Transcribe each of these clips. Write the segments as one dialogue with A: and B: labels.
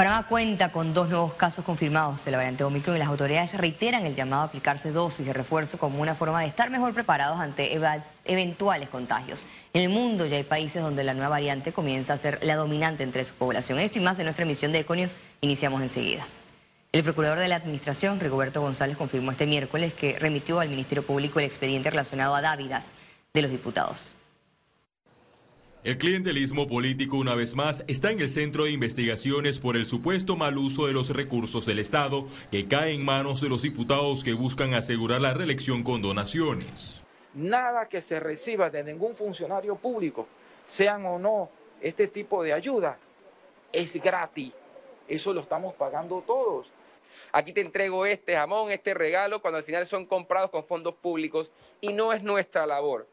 A: Panamá cuenta con dos nuevos casos confirmados de la variante Omicron y las autoridades reiteran el llamado a aplicarse dosis de refuerzo como una forma de estar mejor preparados ante eventuales contagios. En el mundo ya hay países donde la nueva variante comienza a ser la dominante entre su población. Esto y más en nuestra emisión de Econios iniciamos enseguida. El procurador de la Administración, Rigoberto González, confirmó este miércoles que remitió al Ministerio Público el expediente relacionado a Dávidas de los diputados.
B: El clientelismo político, una vez más, está en el centro de investigaciones por el supuesto mal uso de los recursos del Estado que cae en manos de los diputados que buscan asegurar la reelección con donaciones.
C: Nada que se reciba de ningún funcionario público, sean o no este tipo de ayuda, es gratis. Eso lo estamos pagando todos.
D: Aquí te entrego este jamón, este regalo, cuando al final son comprados con fondos públicos y no es nuestra labor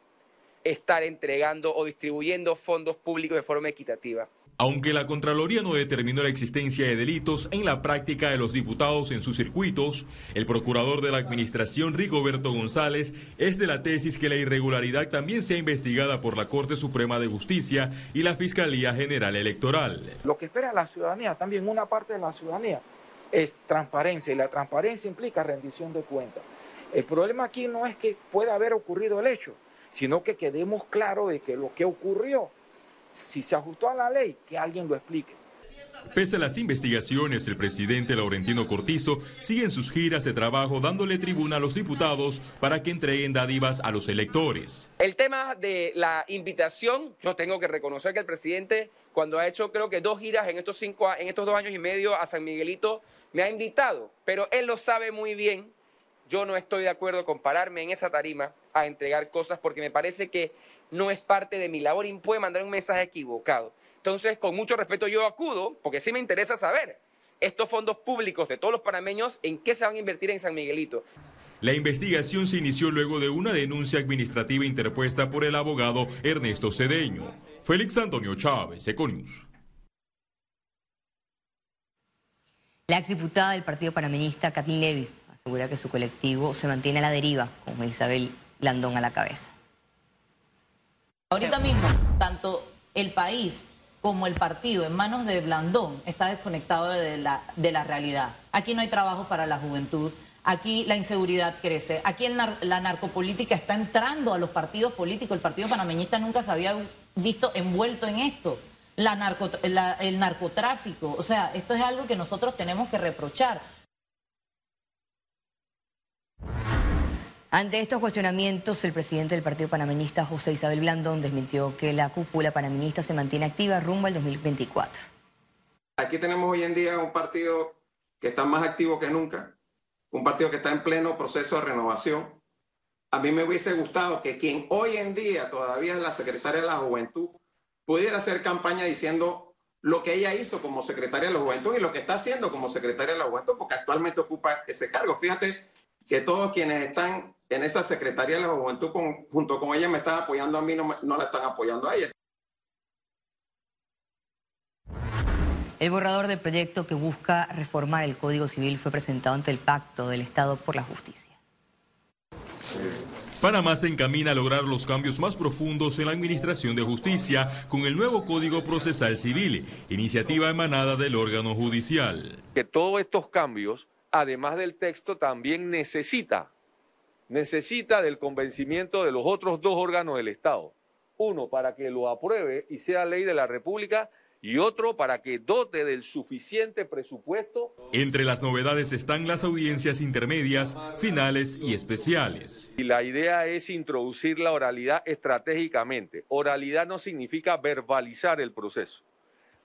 D: estar entregando o distribuyendo fondos públicos de forma equitativa.
B: Aunque la Contraloría no determinó la existencia de delitos en la práctica de los diputados en sus circuitos, el procurador de la Administración, Rigoberto González, es de la tesis que la irregularidad también sea investigada por la Corte Suprema de Justicia y la Fiscalía General Electoral.
C: Lo que espera la ciudadanía, también una parte de la ciudadanía, es transparencia y la transparencia implica rendición de cuentas. El problema aquí no es que pueda haber ocurrido el hecho, sino que quedemos claros de que lo que ocurrió, si se ajustó a la ley, que alguien lo explique.
B: Pese a las investigaciones, el presidente Laurentino Cortizo sigue en sus giras de trabajo dándole tribuna a los diputados para que entreguen dádivas a los electores.
D: El tema de la invitación, yo tengo que reconocer que el presidente, cuando ha hecho creo que dos giras en estos, cinco, en estos dos años y medio a San Miguelito, me ha invitado, pero él lo sabe muy bien yo no estoy de acuerdo con pararme en esa tarima a entregar cosas porque me parece que no es parte de mi labor y puede mandar un mensaje equivocado. Entonces, con mucho respeto yo acudo, porque sí me interesa saber estos fondos públicos de todos los panameños, en qué se van a invertir en San Miguelito.
B: La investigación se inició luego de una denuncia administrativa interpuesta por el abogado Ernesto Cedeño. Félix Antonio Chávez, Econius.
A: La exdiputada del Partido Panameñista, Katin Levy, asegura que su colectivo se mantiene a la deriva, con Isabel Landón a la cabeza.
E: Ahorita mismo, tanto el país como el partido en manos de Blandón está desconectado de la, de la realidad. Aquí no hay trabajo para la juventud, aquí la inseguridad crece, aquí la narcopolítica está entrando a los partidos políticos, el partido panameñista nunca se había visto envuelto en esto. La el narcotráfico, o sea, esto es algo que nosotros tenemos que reprochar.
A: Ante estos cuestionamientos, el presidente del Partido Panameñista, José Isabel Blandón, desmintió que la cúpula panameñista se mantiene activa rumbo al 2024.
F: Aquí tenemos hoy en día un partido que está más activo que nunca, un partido que está en pleno proceso de renovación. A mí me hubiese gustado que quien hoy en día todavía es la secretaria de la Juventud pudiera hacer campaña diciendo lo que ella hizo como secretaria de la Juventud y lo que está haciendo como secretaria de la Juventud, porque actualmente ocupa ese cargo. Fíjate que todos quienes están en esa Secretaría de la Juventud junto con ella me están apoyando a mí, no, no la están apoyando a ella.
A: El borrador del proyecto que busca reformar el Código Civil fue presentado ante el Pacto del Estado por la Justicia.
B: Panamá se encamina a lograr los cambios más profundos en la Administración de Justicia con el nuevo Código Procesal Civil, iniciativa emanada del órgano judicial.
G: Que todos estos cambios, además del texto, también necesita necesita del convencimiento de los otros dos órganos del Estado. Uno para que lo apruebe y sea ley de la República y otro para que dote del suficiente presupuesto.
B: Entre las novedades están las audiencias intermedias, finales y especiales.
G: Y la idea es introducir la oralidad estratégicamente. Oralidad no significa verbalizar el proceso.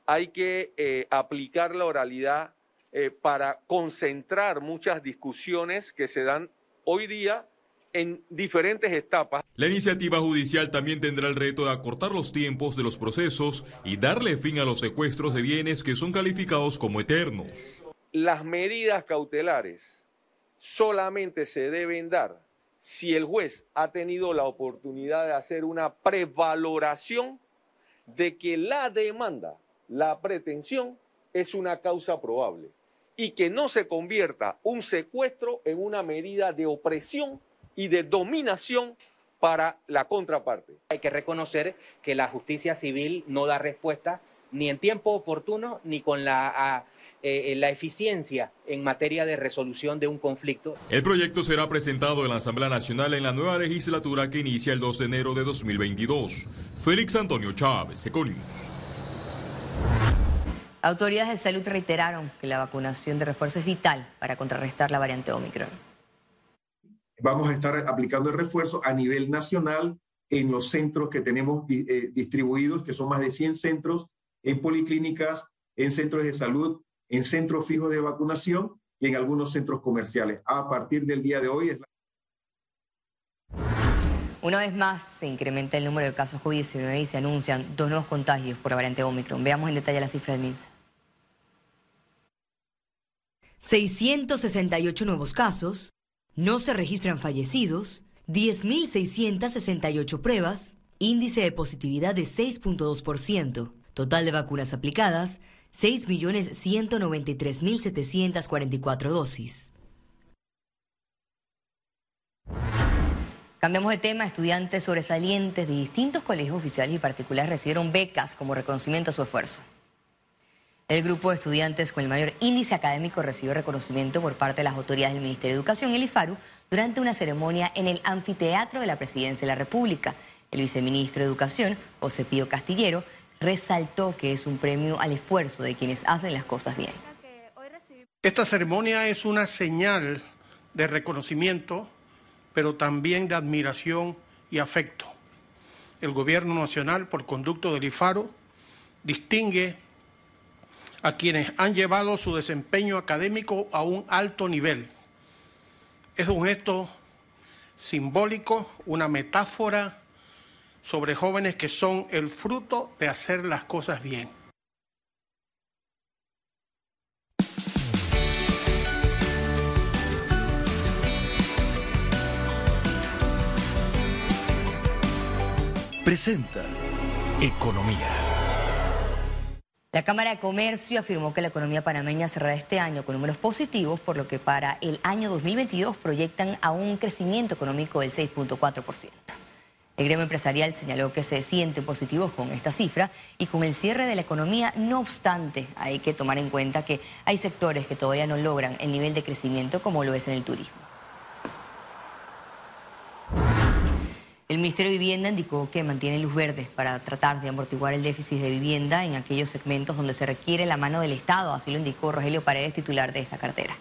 G: Hay que eh, aplicar la oralidad eh, para concentrar muchas discusiones que se dan hoy día en diferentes etapas.
B: La iniciativa judicial también tendrá el reto de acortar los tiempos de los procesos y darle fin a los secuestros de bienes que son calificados como eternos.
G: Las medidas cautelares solamente se deben dar si el juez ha tenido la oportunidad de hacer una prevaloración de que la demanda, la pretensión, es una causa probable y que no se convierta un secuestro en una medida de opresión y de dominación para la contraparte.
H: Hay que reconocer que la justicia civil no da respuesta ni en tiempo oportuno ni con la eh, la eficiencia en materia de resolución de un conflicto.
B: El proyecto será presentado en la Asamblea Nacional en la nueva legislatura que inicia el 2 de enero de 2022. Félix Antonio Chávez, Econius.
A: Autoridades de salud reiteraron que la vacunación de refuerzo es vital para contrarrestar la variante Omicron.
I: Vamos a estar aplicando el refuerzo a nivel nacional en los centros que tenemos eh, distribuidos, que son más de 100 centros, en policlínicas, en centros de salud, en centros fijos de vacunación y en algunos centros comerciales. A partir del día de hoy es la...
A: Una vez más se incrementa el número de casos COVID-19 y se anuncian dos nuevos contagios por la variante Omicron. Veamos en detalle la cifra del MINSA. 668 nuevos casos, no se registran fallecidos, 10.668 pruebas, índice de positividad de 6.2%, total de vacunas aplicadas, 6.193.744 dosis. Cambiamos de tema. Estudiantes sobresalientes de distintos colegios oficiales y particulares recibieron becas como reconocimiento a su esfuerzo. El grupo de estudiantes con el mayor índice académico recibió reconocimiento por parte de las autoridades del Ministerio de Educación, el IFARU, durante una ceremonia en el anfiteatro de la Presidencia de la República. El viceministro de Educación, José Pío Castillero, resaltó que es un premio al esfuerzo de quienes hacen las cosas bien.
J: Esta ceremonia es una señal de reconocimiento, pero también de admiración y afecto. El Gobierno Nacional, por conducto del IFARO, distingue a quienes han llevado su desempeño académico a un alto nivel. Es un gesto simbólico, una metáfora sobre jóvenes que son el fruto de hacer las cosas bien.
K: Presenta Economía.
A: La Cámara de Comercio afirmó que la economía panameña cerrará este año con números positivos, por lo que para el año 2022 proyectan a un crecimiento económico del 6.4%. El gremio empresarial señaló que se sienten positivos con esta cifra y con el cierre de la economía. No obstante, hay que tomar en cuenta que hay sectores que todavía no logran el nivel de crecimiento como lo es en el turismo. Ministerio de Vivienda indicó que mantiene luz verde para tratar de amortiguar el déficit de vivienda en aquellos segmentos donde se requiere la mano del Estado, así lo indicó Rogelio Paredes, titular de esta cartera.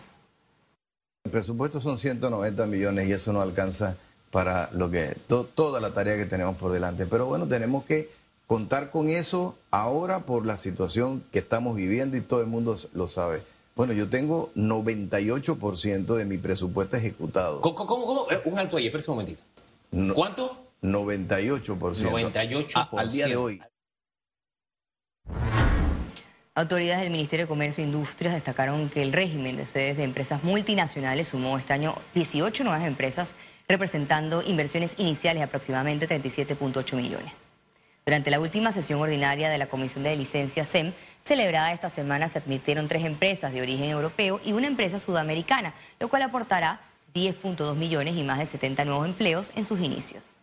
L: El presupuesto son 190 millones y eso no alcanza para lo que toda la tarea que tenemos por delante. Pero bueno, tenemos que contar con eso ahora por la situación que estamos viviendo y todo el mundo lo sabe. Bueno, yo tengo 98% de mi presupuesto ejecutado.
M: ¿Cómo? cómo, eh, Un alto ahí, espérese un momentito. ¿Cuánto?
L: 98%.
M: 98%.
L: al día de hoy.
A: Autoridades del Ministerio de Comercio e Industrias destacaron que el régimen de sedes de empresas multinacionales sumó este año 18 nuevas empresas representando inversiones iniciales de aproximadamente 37.8 millones. Durante la última sesión ordinaria de la Comisión de Licencia SEM, celebrada esta semana, se admitieron tres empresas de origen europeo y una empresa sudamericana, lo cual aportará 10.2 millones y más de 70 nuevos empleos en sus inicios.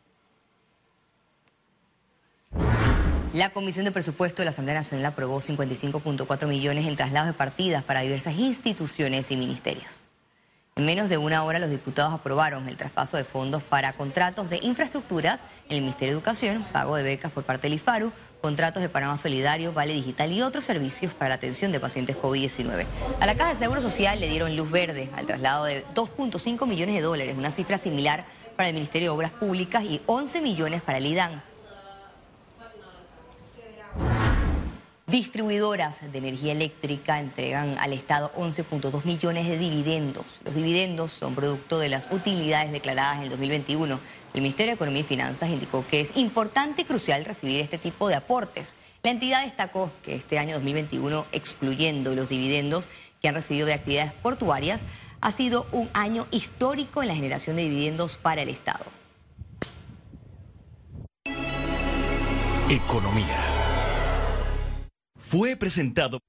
A: La Comisión de Presupuesto de la Asamblea Nacional aprobó 55.4 millones en traslados de partidas para diversas instituciones y ministerios. En menos de una hora los diputados aprobaron el traspaso de fondos para contratos de infraestructuras en el Ministerio de Educación, pago de becas por parte del IFARU, contratos de Panamá Solidario, Vale Digital y otros servicios para la atención de pacientes COVID-19. A la Caja de Seguro Social le dieron luz verde al traslado de 2.5 millones de dólares, una cifra similar para el Ministerio de Obras Públicas y 11 millones para el IDAN. Distribuidoras de energía eléctrica entregan al Estado 11.2 millones de dividendos. Los dividendos son producto de las utilidades declaradas en el 2021. El Ministerio de Economía y Finanzas indicó que es importante y crucial recibir este tipo de aportes. La entidad destacó que este año 2021, excluyendo los dividendos que han recibido de actividades portuarias, ha sido un año histórico en la generación de dividendos para el Estado.
K: Economía. Fue presentado